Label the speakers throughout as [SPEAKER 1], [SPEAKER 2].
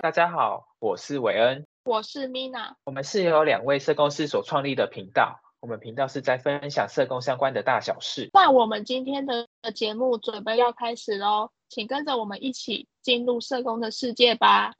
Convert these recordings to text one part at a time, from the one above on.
[SPEAKER 1] 大家好，我是韦恩，
[SPEAKER 2] 我是 Mina，
[SPEAKER 1] 我们是由两位社工师所创立的频道，我们频道是在分享社工相关的大小事。
[SPEAKER 2] 那我们今天的节目准备要开始喽，请跟着我们一起进入社工的世界吧。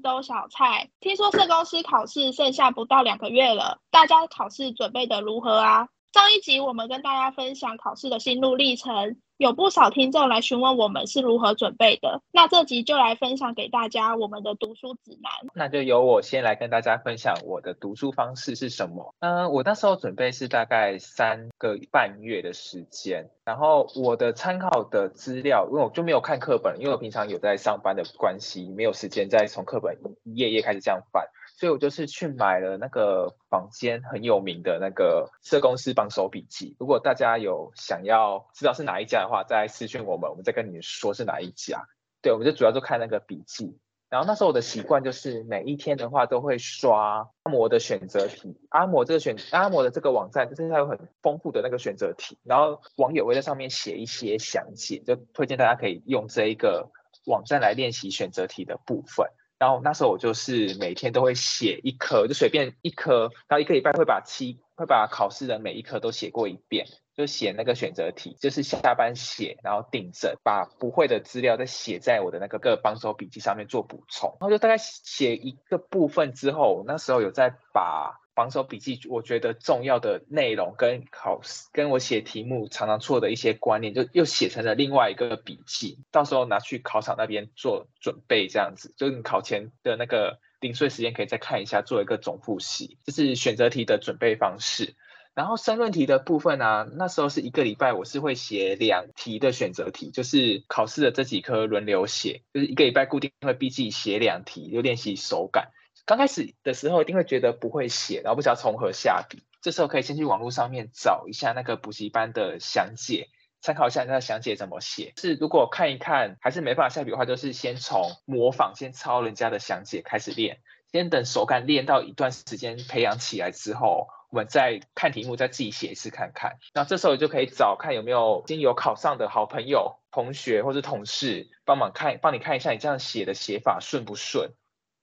[SPEAKER 2] 都小菜，听说社工师考试剩下不到两个月了，大家考试准备的如何啊？上一集我们跟大家分享考试的心路历程。有不少听众来询问我们是如何准备的，那这集就来分享给大家我们的读书指南。
[SPEAKER 1] 那就由我先来跟大家分享我的读书方式是什么。嗯，我那时候准备是大概三个半月的时间，然后我的参考的资料，因为我就没有看课本，因为我平常有在上班的关系，没有时间再从课本一页页开始这样翻。所以我就是去买了那个坊间很有名的那个社公司榜首笔记。如果大家有想要知道是哪一家的话，再私讯我们，我们再跟你说是哪一家。对，我们就主要就看那个笔记。然后那时候我的习惯就是每一天的话都会刷阿摩的选择题。阿摩这个选阿摩的这个网站就是它有很丰富的那个选择题，然后网友会在上面写一些详解，就推荐大家可以用这一个网站来练习选择题的部分。然后那时候我就是每天都会写一科，就随便一科，然后一个礼拜会把七会把考试的每一科都写过一遍，就写那个选择题，就是下班写，然后订正，把不会的资料再写在我的那个个帮手笔记上面做补充，然后就大概写一个部分之后，那时候有在把。防守笔记，我觉得重要的内容跟考试，跟我写题目常常错的一些观念，就又写成了另外一个笔记，到时候拿去考场那边做准备，这样子，就是你考前的那个零碎时间可以再看一下，做一个总复习，这是选择题的准备方式。然后申论题的部分呢、那时候是一个礼拜，我是会写两题的选择题，就是考试的这几科轮流写，就是一个礼拜固定会逼自己写两题，就练习手感。刚开始的时候一定会觉得不会写，然后不知道从何下笔。这时候可以先去网络上面找一下那个补习班的详解，参考一下那个详解怎么写。是如果看一看还是没办法下笔的话，就是先从模仿、先抄人家的详解开始练，先等手感练到一段时间培养起来之后，我们再看题目，再自己写一次看看。那这时候就可以找看有没有已经有考上的好朋友、同学或者同事帮忙看，帮你看一下你这样写的写法顺不顺。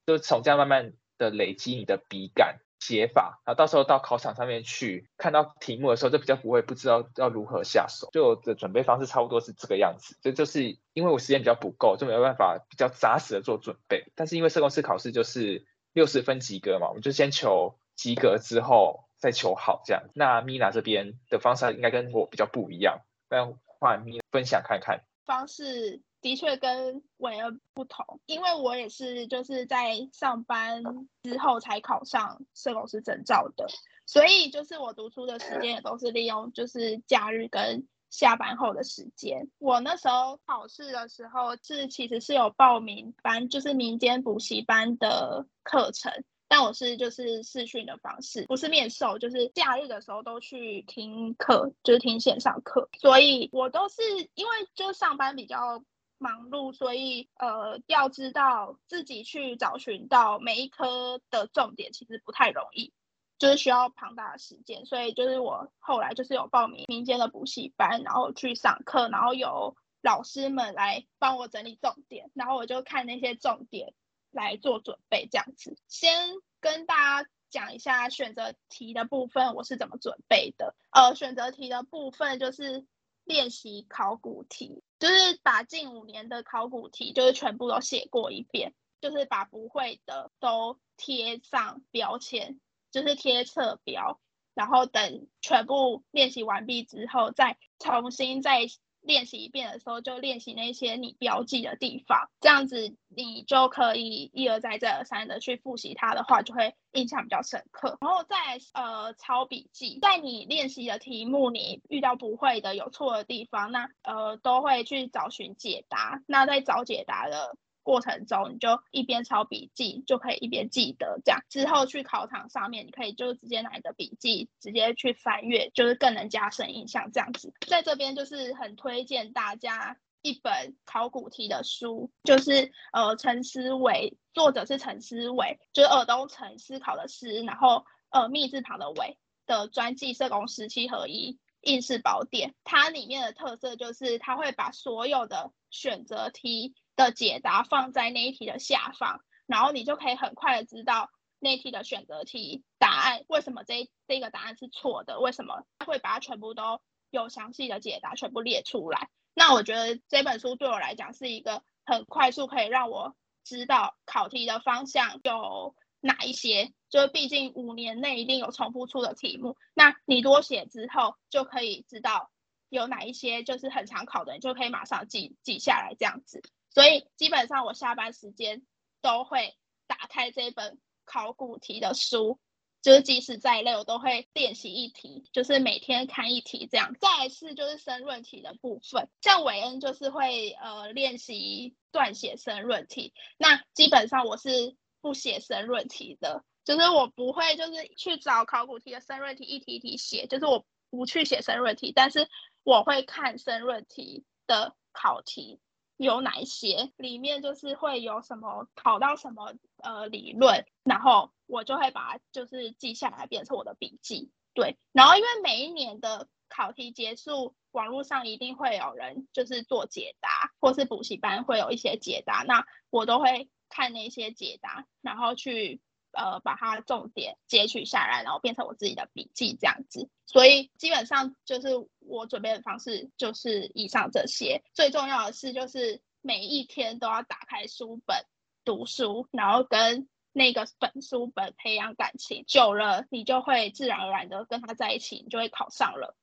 [SPEAKER 1] 就从这样慢慢的累积你的笔感写法，然后到时候到考场上面去看到题目的时候，就比较不会不知道要如何下手。就我的准备方式差不多是这个样子，这就，就是因为我时间比较不够，就没有办法比较扎实的做准备。但是因为社工师考试就是六十分及格嘛，我们就先求及格之后再求好这样。那 Mina 这边的方式应该跟我比较不一样，那换 Mina 分享看看
[SPEAKER 2] 方式。的确跟韦恩不同，因为我也是就是在上班之后才考上社工师证照的，所以就是我读书的时间也都是利用就是假日跟下班后的时间。我那时候考试的时候是其实是有报名班，就是民间补习班的课程，但我是就是视讯的方式，不是面授，就是假日的时候都去听课，就是听线上课，所以我都是因为就上班比较。忙碌，所以呃，要知道自己去找寻到每一科的重点，其实不太容易，就是需要庞大的时间。所以就是我后来就是有报名民间的补习班，然后去上课，然后有老师们来帮我整理重点，然后我就看那些重点来做准备，这样子。先跟大家讲一下选择题的部分，我是怎么准备的。呃，选择题的部分就是。练习考古题，就是把近五年的考古题，就是全部都写过一遍，就是把不会的都贴上标签，就是贴侧标，然后等全部练习完毕之后，再重新再。练习一遍的时候，就练习那些你标记的地方，这样子你就可以一而再再而三的去复习它的话，就会印象比较深刻。然后再呃抄笔记，在你练习的题目，你遇到不会的、有错的地方，那呃都会去找寻解答。那在找解答的过程中，你就一边抄笔记，就可以一边记得。这样之后去考场上面，你可以就直接拿你的笔记直接去翻阅，就是更能加深印象。这样子，在这边就是很推荐大家一本考古题的书，就是呃陈思维，作者是陈思维，就是耳东陈思考的思，然后呃密字旁的维的专记社工十七合一。应试宝典，它里面的特色就是它会把所有的选择题的解答放在那一题的下方，然后你就可以很快的知道那一题的选择题答案，为什么这这个答案是错的，为什么会把它全部都有详细的解答全部列出来。那我觉得这本书对我来讲是一个很快速可以让我知道考题的方向有哪一些？就是毕竟五年内一定有重复出的题目，那你多写之后就可以知道有哪一些就是很常考的，你就可以马上记记下来这样子。所以基本上我下班时间都会打开这本考古题的书，就是即使再累我都会练习一题，就是每天看一题这样。再来是就是申论题的部分，像韦恩就是会呃练习撰写申论题，那基本上我是。不写申论题的，就是我不会，就是去找考古题的申论题一题一题写，就是我不去写申论题，但是我会看申论题的考题有哪一些，里面就是会有什么考到什么呃理论，然后我就会把它就是记下来变成我的笔记。对，然后因为每一年的考题结束，网络上一定会有人就是做解答，或是补习班会有一些解答，那我都会。看那些解答，然后去呃把它重点截取下来，然后变成我自己的笔记这样子。所以基本上就是我准备的方式就是以上这些。最重要的是就是每一天都要打开书本读书，然后跟那个本书本培养感情，久了你就会自然而然的跟他在一起，你就会考上了。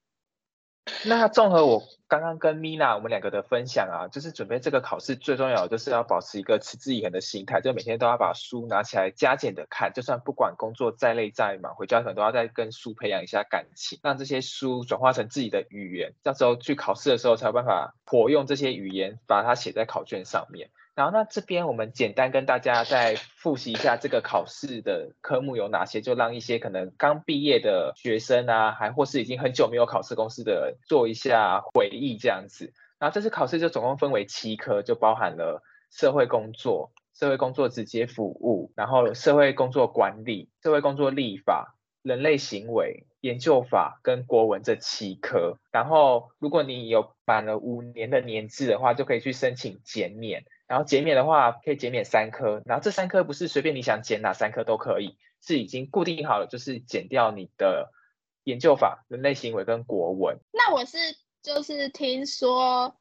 [SPEAKER 1] 那综合我刚刚跟米娜我们两个的分享啊，就是准备这个考试最重要的就是要保持一个持之以恒的心态，就每天都要把书拿起来加减的看，就算不管工作再累再忙，回家可能都要再跟书培养一下感情，让这些书转化成自己的语言，到时候去考试的时候才有办法活用这些语言，把它写在考卷上面。然后那这边我们简单跟大家再复习一下这个考试的科目有哪些，就让一些可能刚毕业的学生啊，还或是已经很久没有考试公司的做一下回忆这样子。然后这次考试就总共分为七科，就包含了社会工作、社会工作直接服务，然后社会工作管理、社会工作立法、人类行为研究法跟国文这七科。然后如果你有满了五年的年资的话，就可以去申请减免。然后减免的话，可以减免三科，然后这三科不是随便你想减哪三科都可以，是已经固定好了，就是减掉你的研究法、人类行为跟国文。
[SPEAKER 2] 那我是就是听说，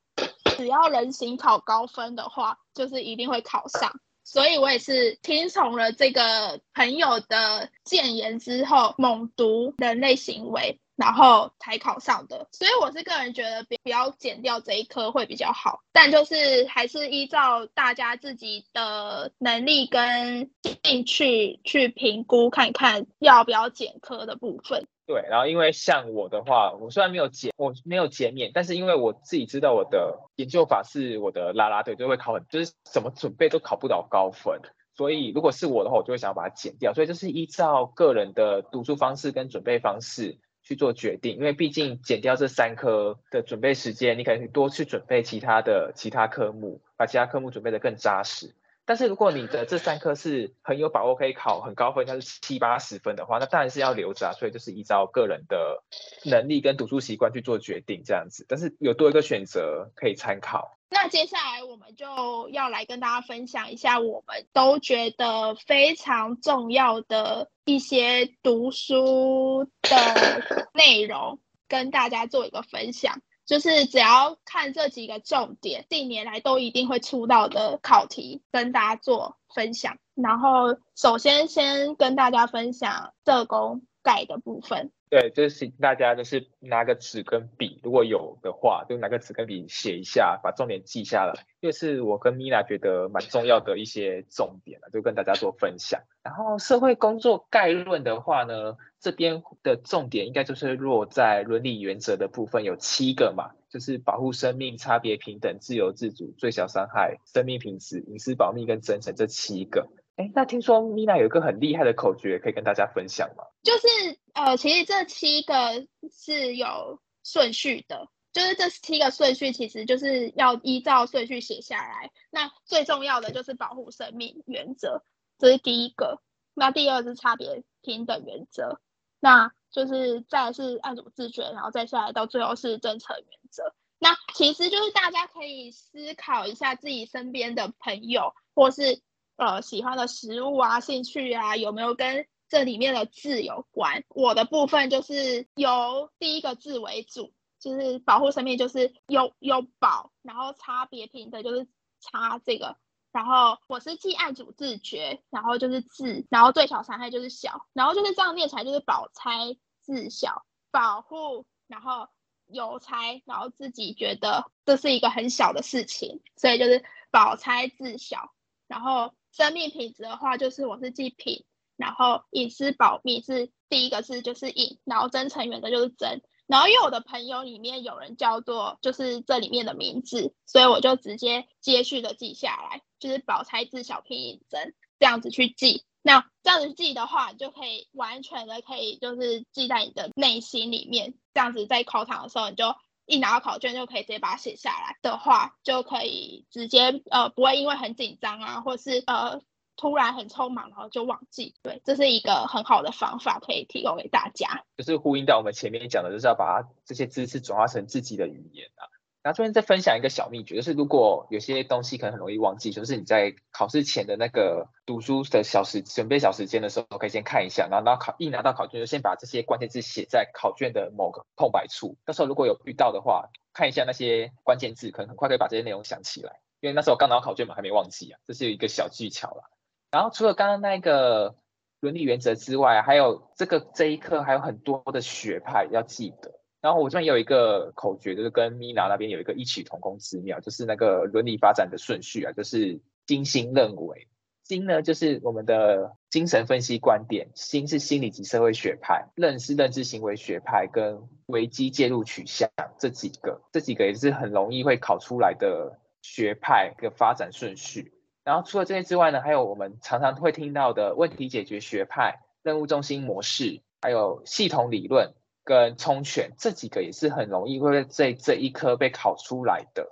[SPEAKER 2] 只要人行考高分的话，就是一定会考上，所以我也是听从了这个朋友的建言之后，猛读人类行为。然后才考上的，所以我是个人觉得，不要减掉这一科会比较好。但就是还是依照大家自己的能力跟兴趣去评估，看看要不要减科的部分。
[SPEAKER 1] 对，然后因为像我的话，我虽然没有减，我没有减免，但是因为我自己知道我的研究法是我的啦啦队，就会考很，就是怎么准备都考不到高分。所以如果是我的话，我就会想把它减掉。所以就是依照个人的读书方式跟准备方式。去做决定，因为毕竟减掉这三科的准备时间，你可能多去准备其他的其他科目，把其他科目准备的更扎实。但是如果你的这三科是很有把握可以考很高分，像是七八十分的话，那当然是要留着啊。所以就是依照个人的能力跟读书习惯去做决定这样子。但是有多一个选择可以参考。
[SPEAKER 2] 那接下来我们就要来跟大家分享一下我们都觉得非常重要的一些读书的内容，跟大家做一个分享。就是只要看这几个重点，近年来都一定会出到的考题，跟大家做分享。然后首先先跟大家分享社工概的部分。
[SPEAKER 1] 对，就是大家就是拿个纸跟笔，如果有的话，就拿个纸跟笔写一下，把重点记下来。这是我跟米娜觉得蛮重要的一些重点，就跟大家做分享。然后社会工作概论的话呢，这边的重点应该就是落在伦理原则的部分，有七个嘛，就是保护生命、差别平等、自由自主、最小伤害、生命品质、隐私保密跟真诚这七个。哎，那听说 Mina 有一个很厉害的口诀，可以跟大家分享吗？
[SPEAKER 2] 就是呃，其实这七个是有顺序的，就是这七个顺序其实就是要依照顺序写下来。那最重要的就是保护生命原则，这是第一个。那第二是差别平等原则，那就是再来是爱主自觉，然后再下来到最后是政策原则。那其实就是大家可以思考一下自己身边的朋友，或是。呃，喜欢的食物啊，兴趣啊，有没有跟这里面的字有关？我的部分就是由第一个字为主，就是保护生命，就是有有保，然后差别平等就是差这个，然后我是既爱主自觉，然后就是自，然后最小伤害就是小，然后就是这样念起来就是保差自小，保护，然后有差，然后自己觉得这是一个很小的事情，所以就是保差自小，然后。生命品质的话，就是我是记品，然后隐私保密是第一个字就是隐，然后真诚原则就是真，然后因为我的朋友里面有人叫做就是这里面的名字，所以我就直接接续的记下来，就是宝钗字小品隐真这样子去记，那这样子记的话，就可以完全的可以就是记在你的内心里面，这样子在考场的时候你就。一拿到考卷就可以直接把它写下来的话，就可以直接呃不会因为很紧张啊，或是呃突然很匆忙然后就忘记。对，这是一个很好的方法，可以提供给大家。
[SPEAKER 1] 就是呼应到我们前面讲的，就是要把这些知识转化成自己的语言啊。然后这边再分享一个小秘诀，就是如果有些东西可能很容易忘记，就是你在考试前的那个读书的小时准备小时间的时候，可以先看一下，然后拿考一拿到考卷就先把这些关键字写在考卷的某个空白处。到时候如果有遇到的话，看一下那些关键字，可能很快可以把这些内容想起来。因为那时候刚拿到考卷嘛，还没忘记啊，这是一个小技巧啦。然后除了刚刚那个伦理原则之外，还有这个这一课还有很多的学派要记得。然后我这边有一个口诀，就是跟 Mina 那边有一个异曲同工之妙，就是那个伦理发展的顺序啊，就是精心认为，精呢就是我们的精神分析观点，心是心理及社会学派，认是认知行为学派跟危机介入取向这几个，这几个也是很容易会考出来的学派的发展顺序。然后除了这些之外呢，还有我们常常会听到的问题解决学派、任务中心模式，还有系统理论。跟冲权这几个也是很容易会在这一科被考出来的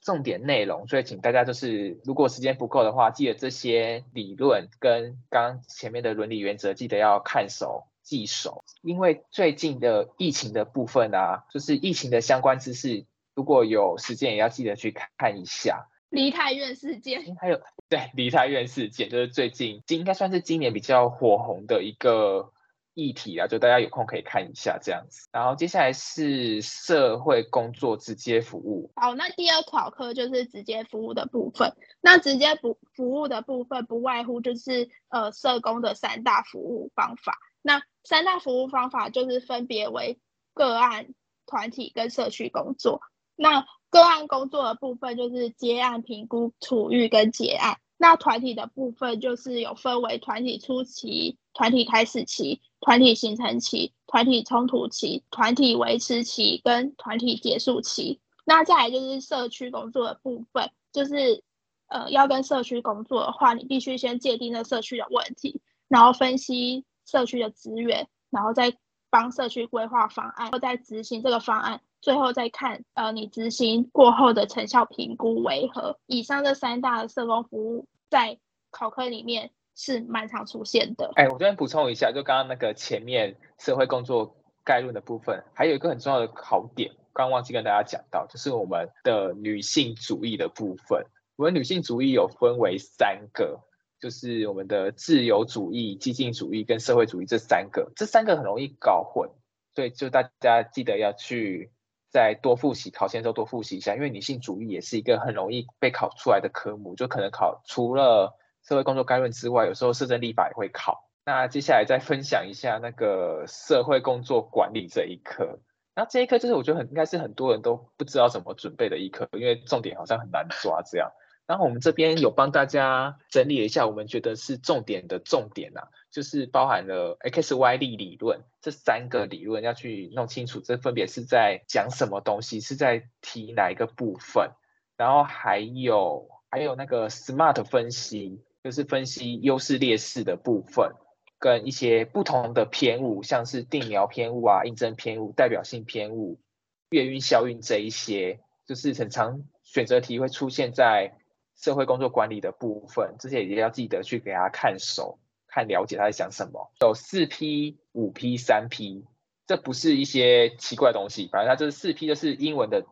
[SPEAKER 1] 重点内容，所以请大家就是如果时间不够的话，记得这些理论跟刚前面的伦理原则，记得要看熟记熟。因为最近的疫情的部分啊，就是疫情的相关知识，如果有时间也要记得去看一下。
[SPEAKER 2] 梨泰院事件，
[SPEAKER 1] 还有对梨泰院事件，就是最近应该算是今年比较火红的一个。议题啊，就大家有空可以看一下这样子。然后接下来是社会工作直接服务。
[SPEAKER 2] 好，那第二考科就是直接服务的部分。那直接服服务的部分不外乎就是呃社工的三大服务方法。那三大服务方法就是分别为个案、团体跟社区工作。那个案工作的部分就是接案评估、处遇跟结案。那团体的部分就是有分为团体初期、团体开始期。团体形成期、团体冲突期、团体维持期跟团体结束期。那再来就是社区工作的部分，就是呃要跟社区工作的话，你必须先界定那社区的问题，然后分析社区的资源，然后再帮社区规划方案，然后再执行这个方案，最后再看呃你执行过后的成效评估为何。以上这三大社工服务在考科里面。是蛮常出现的。
[SPEAKER 1] 哎，我这边补充一下，就刚刚那个前面社会工作概论的部分，还有一个很重要的考点，刚刚忘记跟大家讲到，就是我们的女性主义的部分。我们女性主义有分为三个，就是我们的自由主义、激进主义跟社会主义这三个，这三个很容易搞混，所以就大家记得要去再多复习，考前的时候多复习一下，因为女性主义也是一个很容易被考出来的科目，就可能考除了。社会工作概论之外，有时候社政立法也会考，那接下来再分享一下那个社会工作管理这一科。那这一科就是我觉得很应该是很多人都不知道怎么准备的一科，因为重点好像很难抓这样。然后我们这边有帮大家整理了一下，我们觉得是重点的重点啊，就是包含了 X、Y、力理论这三个理论要去弄清楚，这分别是在讲什么东西，是在提哪一个部分。然后还有还有那个 SMART 分析，就是分析优势劣势的部分，跟一些不同的偏误，像是定锚偏误啊、印证偏误、代表性偏误、月晕效应这一些，就是很常选择题会出现在。社会工作管理的部分，这些也要记得去给他看熟、看了解他在讲什么。有四 P、五 P、三 P，这不是一些奇怪的东西，反正它就是四 P，就是英文的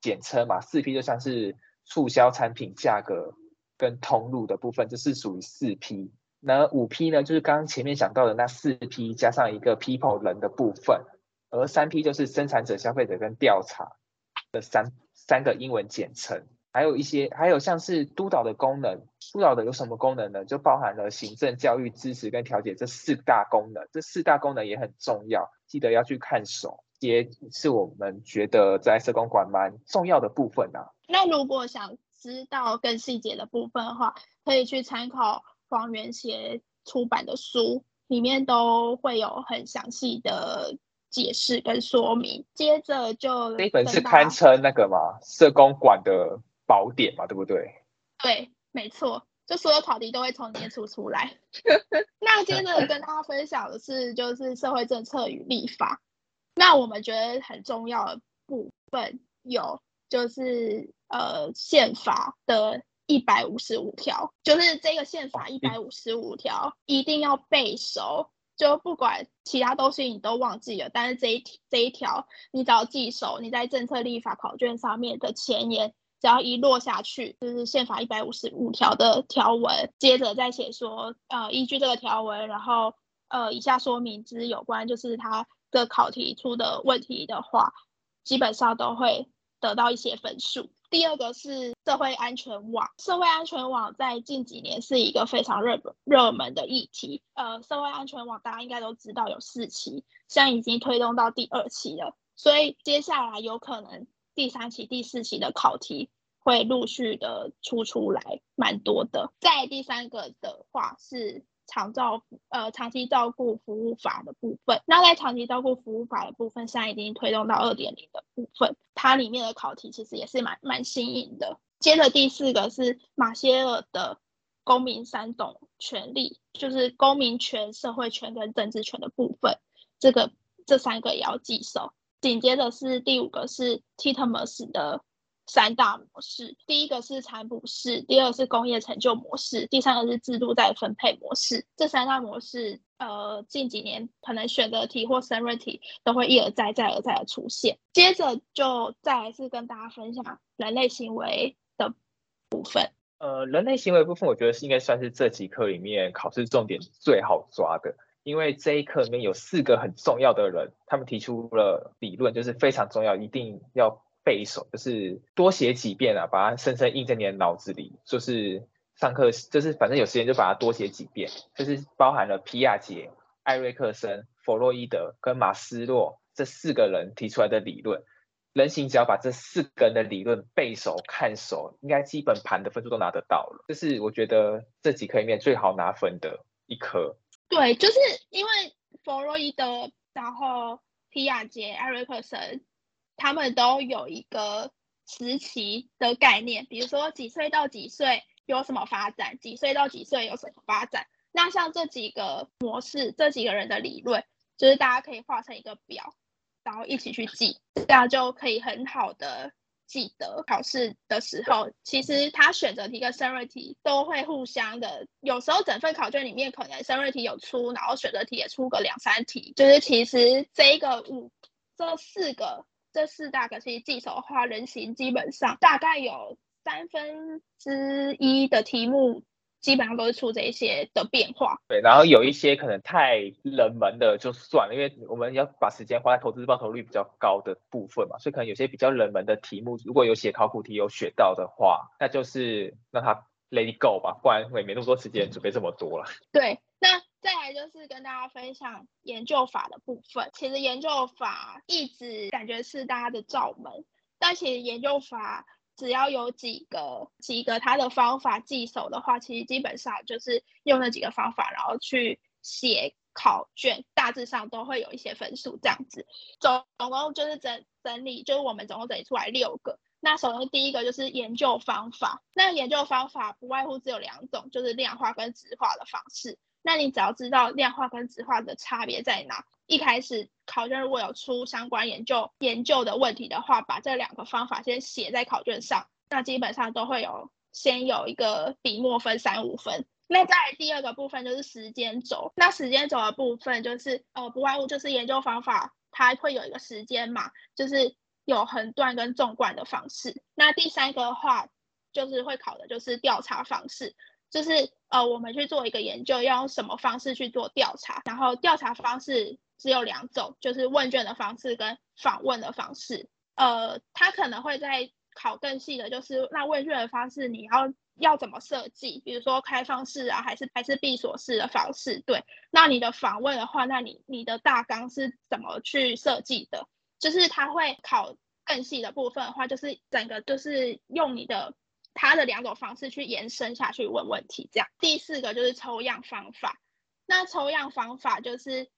[SPEAKER 1] 简称嘛。四 P 就像是促销产品价格跟通路的部分，这是属于四 P。那五 P 呢，就是刚刚前面讲到的那四 P 加上一个 people 人的部分，而三 P 就是生产者、消费者跟调查的三三个英文简称。还有一些，还有像是督导的功能，督导的有什么功能呢？就包含了行政、教育、支持跟调解这四大功能。这四大功能也很重要，记得要去看熟，也是我们觉得在社工管蛮重要的部分啊。
[SPEAKER 2] 那如果想知道更细节的部分的话，可以去参考黄元协出版的书，里面都会有很详细的解释跟说明。接着就
[SPEAKER 1] 这一本是堪称那个嘛，社工管的。宝典嘛，对不对？
[SPEAKER 2] 对，没错，就所有考题都会从里面出出来。那接着跟大家分享的是，就是社会政策与立法。那我们觉得很重要的部分有，就是呃宪法的一百五十五条，就是这个宪法一百五十五条一定要背熟，就不管其他东西你都忘记了，但是这一这一条你只要记熟，你在政策立法考卷上面的前言。只要一落下去，就是宪法一百五十五条的条文，接着再写说，呃，依据这个条文，然后呃，以下说明之有关，就是它的考题出的问题的话，基本上都会得到一些分数。第二个是社会安全网，社会安全网在近几年是一个非常热热门的议题。呃，社会安全网大家应该都知道有四期，现在已经推动到第二期了，所以接下来有可能。第三期、第四期的考题会陆续的出出来，蛮多的。再第三个的话是长照呃长期照顾服务法的部分。那在长期照顾服务法的部分，现在已经推动到二点零的部分，它里面的考题其实也是蛮蛮新颖的。接着第四个是马歇尔的公民三种权利，就是公民权、社会权跟政治权的部分，这个这三个也要记熟。紧接着是第五个是 TITMOS 的三大模式，第一个是采补式，第二是工业成就模式，第三个是制度再分配模式。这三大模式，呃，近几年可能选择题或申论题都会一而再、再而再的出现。接着就再来是跟大家分享人类行为的部分。
[SPEAKER 1] 呃，人类行为部分，我觉得是应该算是这几科里面考试重点最好抓的。因为这一课里面有四个很重要的人，他们提出了理论，就是非常重要，一定要背熟，就是多写几遍啊，把它深深印在你的脑子里。就是上课，就是反正有时间就把它多写几遍。就是包含了皮亚杰、艾瑞克森、弗洛伊德跟马斯洛这四个人提出来的理论，人形只要把这四个人的理论背熟、看熟，应该基本盘的分数都拿得到了。这是我觉得这几科里面最好拿分的一科。
[SPEAKER 2] 对，就是因为弗洛伊德，然后皮亚杰、艾瑞克森，他们都有一个时期的概念，比如说几岁到几岁有什么发展，几岁到几岁有什么发展。那像这几个模式，这几个人的理论，就是大家可以画成一个表，然后一起去记，这样就可以很好的。记得考试的时候，其实他选择题跟申论题都会互相的，有时候整份考卷里面可能申论题有出，然后选择题也出个两三题，就是其实这一个五这四个这四大个其实记熟的话，人形基本上大概有三分之一的题目。基本上都是出这一些的变化，
[SPEAKER 1] 对，然后有一些可能太冷门的就算了，因为我们要把时间花在投资报酬率比较高的部分嘛，所以可能有些比较冷门的题目，如果有写考古题有学到的话，那就是让它 let it go 吧，不然我也没那么多时间准备这么多了。
[SPEAKER 2] 对，那在再来就是跟大家分享研究法的部分。其实研究法一直感觉是大家的罩门，但其实研究法只要有几个几个它的方法记熟的话，其实基本上就是用那几个方法，然后去写考卷，大致上都会有一些分数这样子。总总共就是整整理，就是我们总共整理出来六个。那首先第一个就是研究方法，那研究方法不外乎只有两种，就是量化跟质化的方式。那你只要知道量化跟质化的差别在哪，一开始考卷如果有出相关研究研究的问题的话，把这两个方法先写在考卷上，那基本上都会有先有一个笔墨分三五分。那在第二个部分就是时间轴，那时间轴的部分就是呃不外乎就是研究方法它会有一个时间嘛，就是。有横断跟纵贯的方式。那第三个的话，就是会考的就是调查方式，就是呃，我们去做一个研究，要用什么方式去做调查。然后调查方式只有两种，就是问卷的方式跟访问的方式。呃，他可能会在考更细的，就是那问卷的方式你要要怎么设计？比如说开放式啊，还是还是闭锁式的方式？对。那你的访问的话，那你你的大纲是怎么去设计的？就是他会考更细的部分的话，就是整个就是用你的他的两种方式去延伸下去问问题，这样。第四个就是抽样方法，那抽样方法就是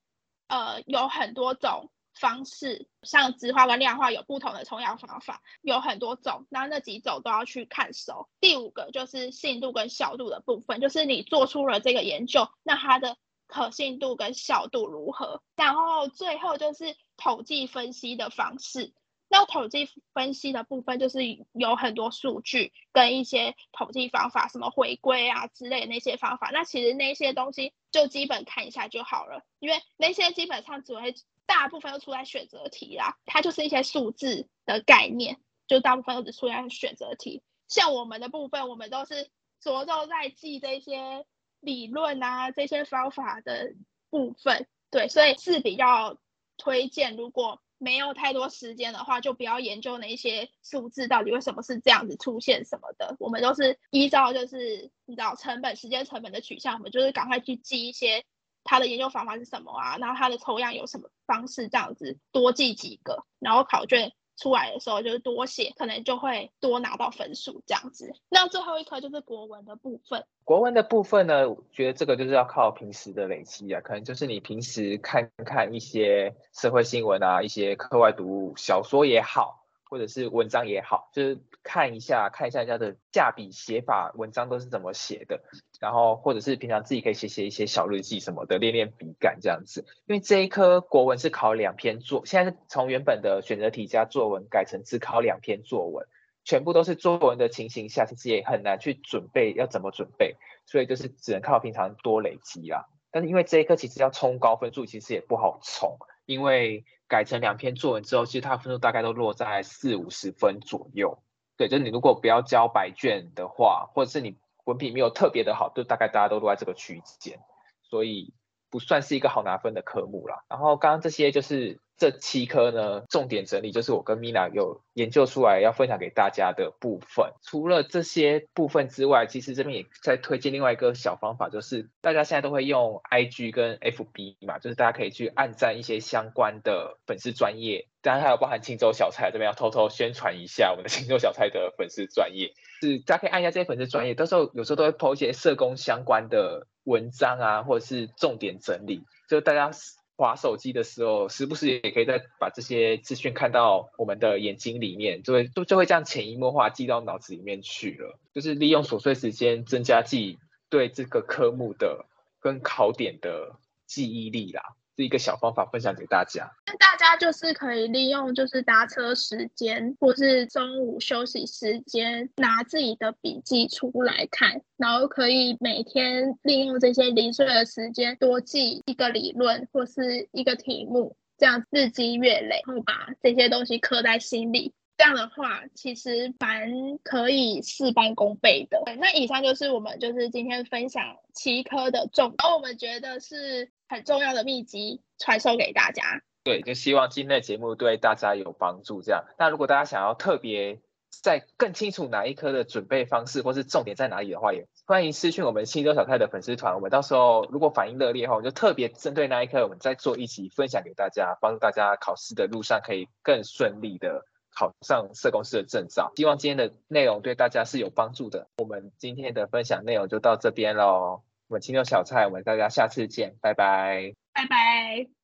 [SPEAKER 2] 呃有很多种方式，像质化跟量化有不同的抽样方法，有很多种，那那几种都要去看熟。第五个就是信度跟效度的部分，就是你做出了这个研究，那它的可信度跟效度如何？然后最后就是。统计分析的方式，那统计分析的部分就是有很多数据跟一些统计方法，什么回归啊之类的那些方法。那其实那些东西就基本看一下就好了，因为那些基本上只会大部分都出在选择题啦，它就是一些数字的概念，就大部分都只出在选择题。像我们的部分，我们都是着重在记这些理论啊这些方法的部分，对，所以是比较。推荐，如果没有太多时间的话，就不要研究那些数字到底为什么是这样子出现什么的。我们都是依照就是你知道成本、时间成本的取向，我们就是赶快去记一些它的研究方法是什么啊，然后它的抽样有什么方式，这样子多记几个，然后考卷。出来的时候就是多写，可能就会多拿到分数这样子。那最后一科就是国文的部分。
[SPEAKER 1] 国文的部分呢，我觉得这个就是要靠平时的累积啊，可能就是你平时看看一些社会新闻啊，一些课外读物，小说也好。或者是文章也好，就是看一下看一下人家的架笔写法，文章都是怎么写的，然后或者是平常自己可以写写一些小日记什么的，练练笔感这样子。因为这一科国文是考两篇作，现在是从原本的选择题加作文改成只考两篇作文，全部都是作文的情形下，其实也很难去准备要怎么准备，所以就是只能靠平常多累积啦。但是因为这一科其实要冲高分数，其实也不好冲，因为。改成两篇作文之后，其实它分数大概都落在四五十分左右。对，就是你如果不要交白卷的话，或者是你文笔没有特别的好，就大概大家都落在这个区间，所以不算是一个好拿分的科目啦。然后刚刚这些就是。这七科呢，重点整理就是我跟 Mina 有研究出来要分享给大家的部分。除了这些部分之外，其实这边也在推荐另外一个小方法，就是大家现在都会用 IG 跟 FB 嘛，就是大家可以去按赞一些相关的粉丝专业。当然还有包含清粥小菜这边要偷偷宣传一下我们的清粥小菜的粉丝专业，是大家可以按一下这些粉丝专业，到时候有时候都会 po 一些社工相关的文章啊，或者是重点整理，就大家。划手机的时候，时不时也可以再把这些资讯看到我们的眼睛里面，就会就就会这样潜移默化记到脑子里面去了。就是利用琐碎时间增加记对这个科目的跟考点的记忆力啦。是一个小方法，分享给大家。
[SPEAKER 2] 那大家就是可以利用，就是搭车时间，或是中午休息时间，拿自己的笔记出来看，然后可以每天利用这些零碎的时间，多记一个理论或是一个题目，这样日积月累，然后把这些东西刻在心里。这样的话，其实蛮可以事半功倍的。那以上就是我们就是今天分享七科的重点，而我们觉得是很重要的秘籍，传授给大家。
[SPEAKER 1] 对，就希望今天的节目对大家有帮助。这样，那如果大家想要特别在更清楚哪一科的准备方式，或是重点在哪里的话，也欢迎私讯我们清粥小菜的粉丝团，我们到时候如果反应热烈后，我就特别针对那一科，我们再做一集分享给大家，帮助大家考试的路上可以更顺利的考上社公司的证照。希望今天的内容对大家是有帮助的。我们今天的分享内容就到这边喽，我们青牛小菜，我们大家下次见，拜拜，
[SPEAKER 2] 拜拜。